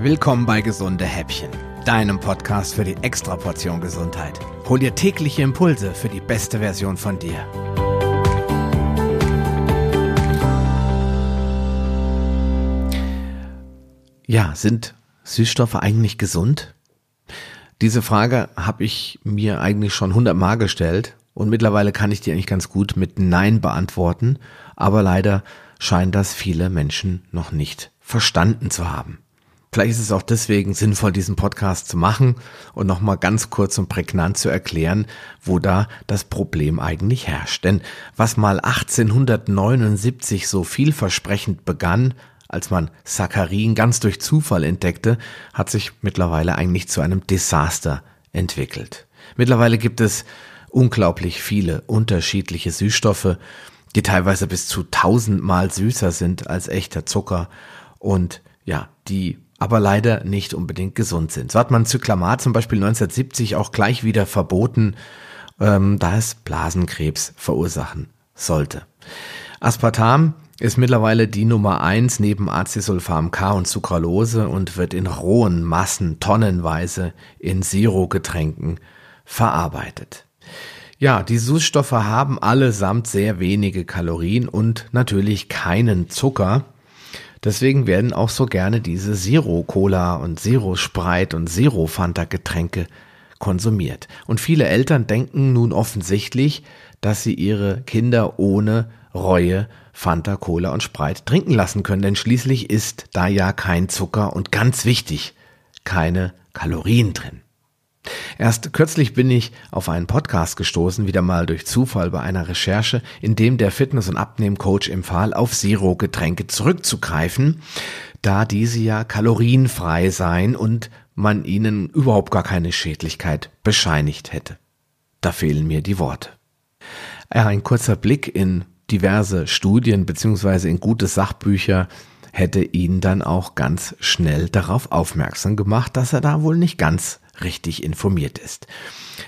Willkommen bei Gesunde Häppchen, deinem Podcast für die Extraportion Gesundheit. Hol dir tägliche Impulse für die beste Version von dir. Ja, sind Süßstoffe eigentlich gesund? Diese Frage habe ich mir eigentlich schon hundertmal gestellt und mittlerweile kann ich die eigentlich ganz gut mit Nein beantworten, aber leider scheinen das viele Menschen noch nicht verstanden zu haben. Vielleicht ist es auch deswegen sinnvoll, diesen Podcast zu machen und nochmal ganz kurz und prägnant zu erklären, wo da das Problem eigentlich herrscht. Denn was mal 1879 so vielversprechend begann, als man Saccharin ganz durch Zufall entdeckte, hat sich mittlerweile eigentlich zu einem Desaster entwickelt. Mittlerweile gibt es unglaublich viele unterschiedliche Süßstoffe, die teilweise bis zu tausendmal süßer sind als echter Zucker und ja, die aber leider nicht unbedingt gesund sind. So hat man Zyklamat zum Beispiel 1970 auch gleich wieder verboten, ähm, da es Blasenkrebs verursachen sollte. Aspartam ist mittlerweile die Nummer eins neben Acesulfam K und Sucralose und wird in rohen Massen tonnenweise in Zero-Getränken verarbeitet. Ja, die Süßstoffe haben allesamt sehr wenige Kalorien und natürlich keinen Zucker. Deswegen werden auch so gerne diese Zero Cola und Zero Sprite und Zero Fanta Getränke konsumiert. Und viele Eltern denken nun offensichtlich, dass sie ihre Kinder ohne Reue Fanta, Cola und Sprite trinken lassen können, denn schließlich ist da ja kein Zucker und ganz wichtig, keine Kalorien drin. Erst kürzlich bin ich auf einen Podcast gestoßen, wieder mal durch Zufall bei einer Recherche, in dem der Fitness- und Abnehmcoach empfahl, auf Zero-Getränke zurückzugreifen, da diese ja kalorienfrei seien und man ihnen überhaupt gar keine Schädlichkeit bescheinigt hätte. Da fehlen mir die Worte. Ein kurzer Blick in diverse Studien beziehungsweise in gute Sachbücher hätte ihn dann auch ganz schnell darauf aufmerksam gemacht, dass er da wohl nicht ganz richtig informiert ist.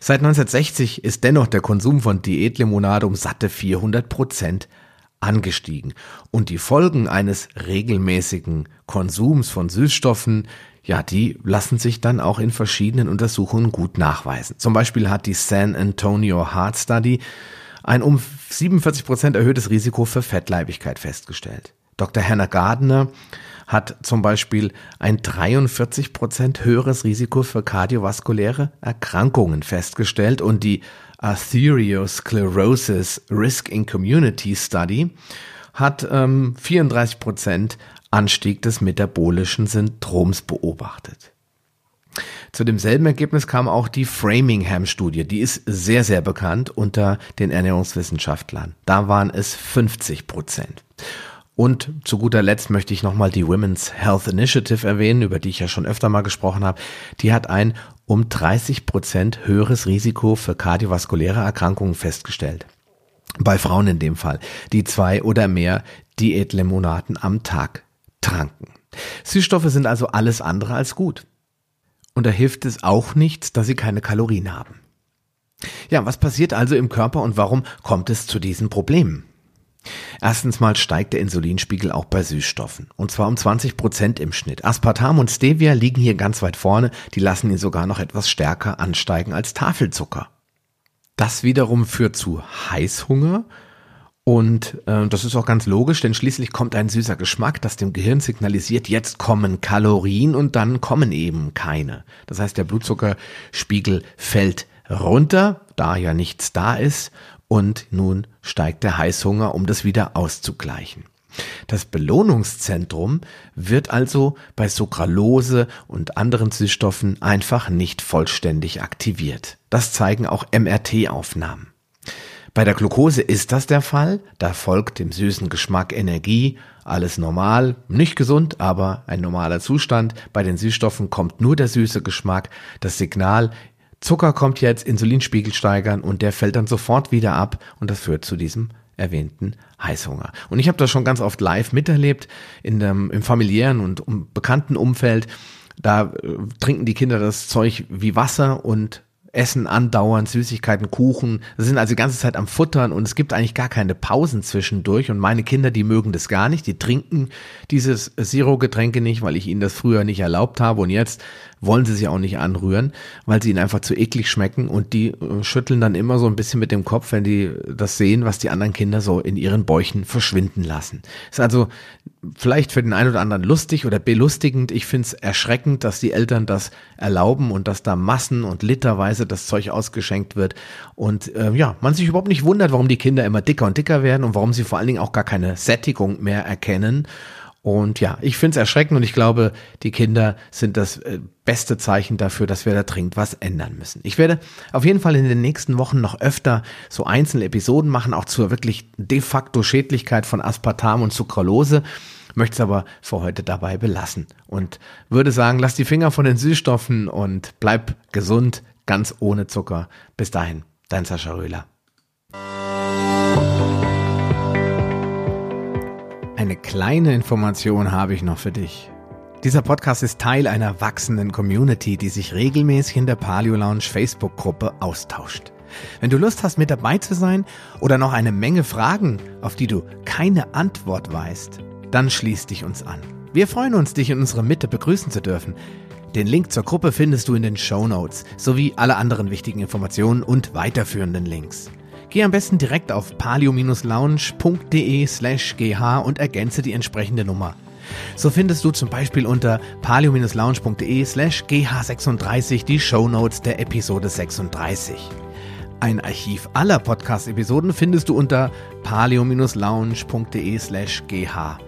Seit 1960 ist dennoch der Konsum von Diätlimonade um satte 400 Prozent angestiegen. Und die Folgen eines regelmäßigen Konsums von Süßstoffen, ja, die lassen sich dann auch in verschiedenen Untersuchungen gut nachweisen. Zum Beispiel hat die San Antonio Heart Study ein um 47 Prozent erhöhtes Risiko für Fettleibigkeit festgestellt. Dr. Hannah Gardner hat zum Beispiel ein 43 Prozent höheres Risiko für kardiovaskuläre Erkrankungen festgestellt und die Arteriosclerosis Risk in Community Study hat ähm, 34 Prozent Anstieg des metabolischen Syndroms beobachtet. Zu demselben Ergebnis kam auch die Framingham-Studie. Die ist sehr, sehr bekannt unter den Ernährungswissenschaftlern. Da waren es 50 Prozent. Und zu guter Letzt möchte ich nochmal die Women's Health Initiative erwähnen, über die ich ja schon öfter mal gesprochen habe. Die hat ein um 30 Prozent höheres Risiko für kardiovaskuläre Erkrankungen festgestellt. Bei Frauen in dem Fall, die zwei oder mehr Diätlimonaden am Tag tranken. Süßstoffe sind also alles andere als gut. Und da hilft es auch nichts, dass sie keine Kalorien haben. Ja, was passiert also im Körper und warum kommt es zu diesen Problemen? Erstens mal steigt der Insulinspiegel auch bei Süßstoffen. Und zwar um 20 Prozent im Schnitt. Aspartam und Stevia liegen hier ganz weit vorne. Die lassen ihn sogar noch etwas stärker ansteigen als Tafelzucker. Das wiederum führt zu Heißhunger. Und äh, das ist auch ganz logisch, denn schließlich kommt ein süßer Geschmack, das dem Gehirn signalisiert, jetzt kommen Kalorien und dann kommen eben keine. Das heißt, der Blutzuckerspiegel fällt runter, da ja nichts da ist und nun steigt der Heißhunger, um das wieder auszugleichen. Das Belohnungszentrum wird also bei Sucralose und anderen Süßstoffen einfach nicht vollständig aktiviert. Das zeigen auch MRT-Aufnahmen. Bei der Glucose ist das der Fall, da folgt dem süßen Geschmack Energie, alles normal, nicht gesund, aber ein normaler Zustand. Bei den Süßstoffen kommt nur der süße Geschmack, das Signal Zucker kommt jetzt, Insulinspiegel steigern und der fällt dann sofort wieder ab und das führt zu diesem erwähnten Heißhunger. Und ich habe das schon ganz oft live miterlebt in dem, im familiären und um, bekannten Umfeld. Da äh, trinken die Kinder das Zeug wie Wasser und essen andauernd Süßigkeiten, Kuchen, sie sind also die ganze Zeit am Futtern und es gibt eigentlich gar keine Pausen zwischendurch. Und meine Kinder, die mögen das gar nicht, die trinken dieses Zero-Getränke nicht, weil ich ihnen das früher nicht erlaubt habe. Und jetzt wollen sie sich auch nicht anrühren, weil sie ihnen einfach zu eklig schmecken. Und die äh, schütteln dann immer so ein bisschen mit dem Kopf, wenn die das sehen, was die anderen Kinder so in ihren Bäuchen verschwinden lassen. Ist also vielleicht für den einen oder anderen lustig oder belustigend. Ich finde es erschreckend, dass die Eltern das erlauben und dass da Massen und literweise das Zeug ausgeschenkt wird und äh, ja, man sich überhaupt nicht wundert, warum die Kinder immer dicker und dicker werden und warum sie vor allen Dingen auch gar keine Sättigung mehr erkennen und ja, ich finde es erschreckend und ich glaube, die Kinder sind das äh, beste Zeichen dafür, dass wir da dringend was ändern müssen. Ich werde auf jeden Fall in den nächsten Wochen noch öfter so einzelne Episoden machen, auch zur wirklich de facto Schädlichkeit von Aspartam und Sucralose. Möchte es aber für heute dabei belassen und würde sagen, lass die Finger von den Süßstoffen und bleib gesund, ganz ohne Zucker. Bis dahin, dein Sascha Röhler. Eine kleine Information habe ich noch für dich. Dieser Podcast ist Teil einer wachsenden Community, die sich regelmäßig in der Paleo Lounge Facebook-Gruppe austauscht. Wenn du Lust hast, mit dabei zu sein oder noch eine Menge Fragen, auf die du keine Antwort weißt, dann schließ dich uns an. Wir freuen uns, dich in unserer Mitte begrüßen zu dürfen. Den Link zur Gruppe findest du in den Show Notes sowie alle anderen wichtigen Informationen und weiterführenden Links. Geh am besten direkt auf palio-lounge.de slash gh und ergänze die entsprechende Nummer. So findest du zum Beispiel unter palio-lounge.de slash gh36 die Shownotes der Episode 36. Ein Archiv aller Podcast-Episoden findest du unter palio-lounge.de slash gh.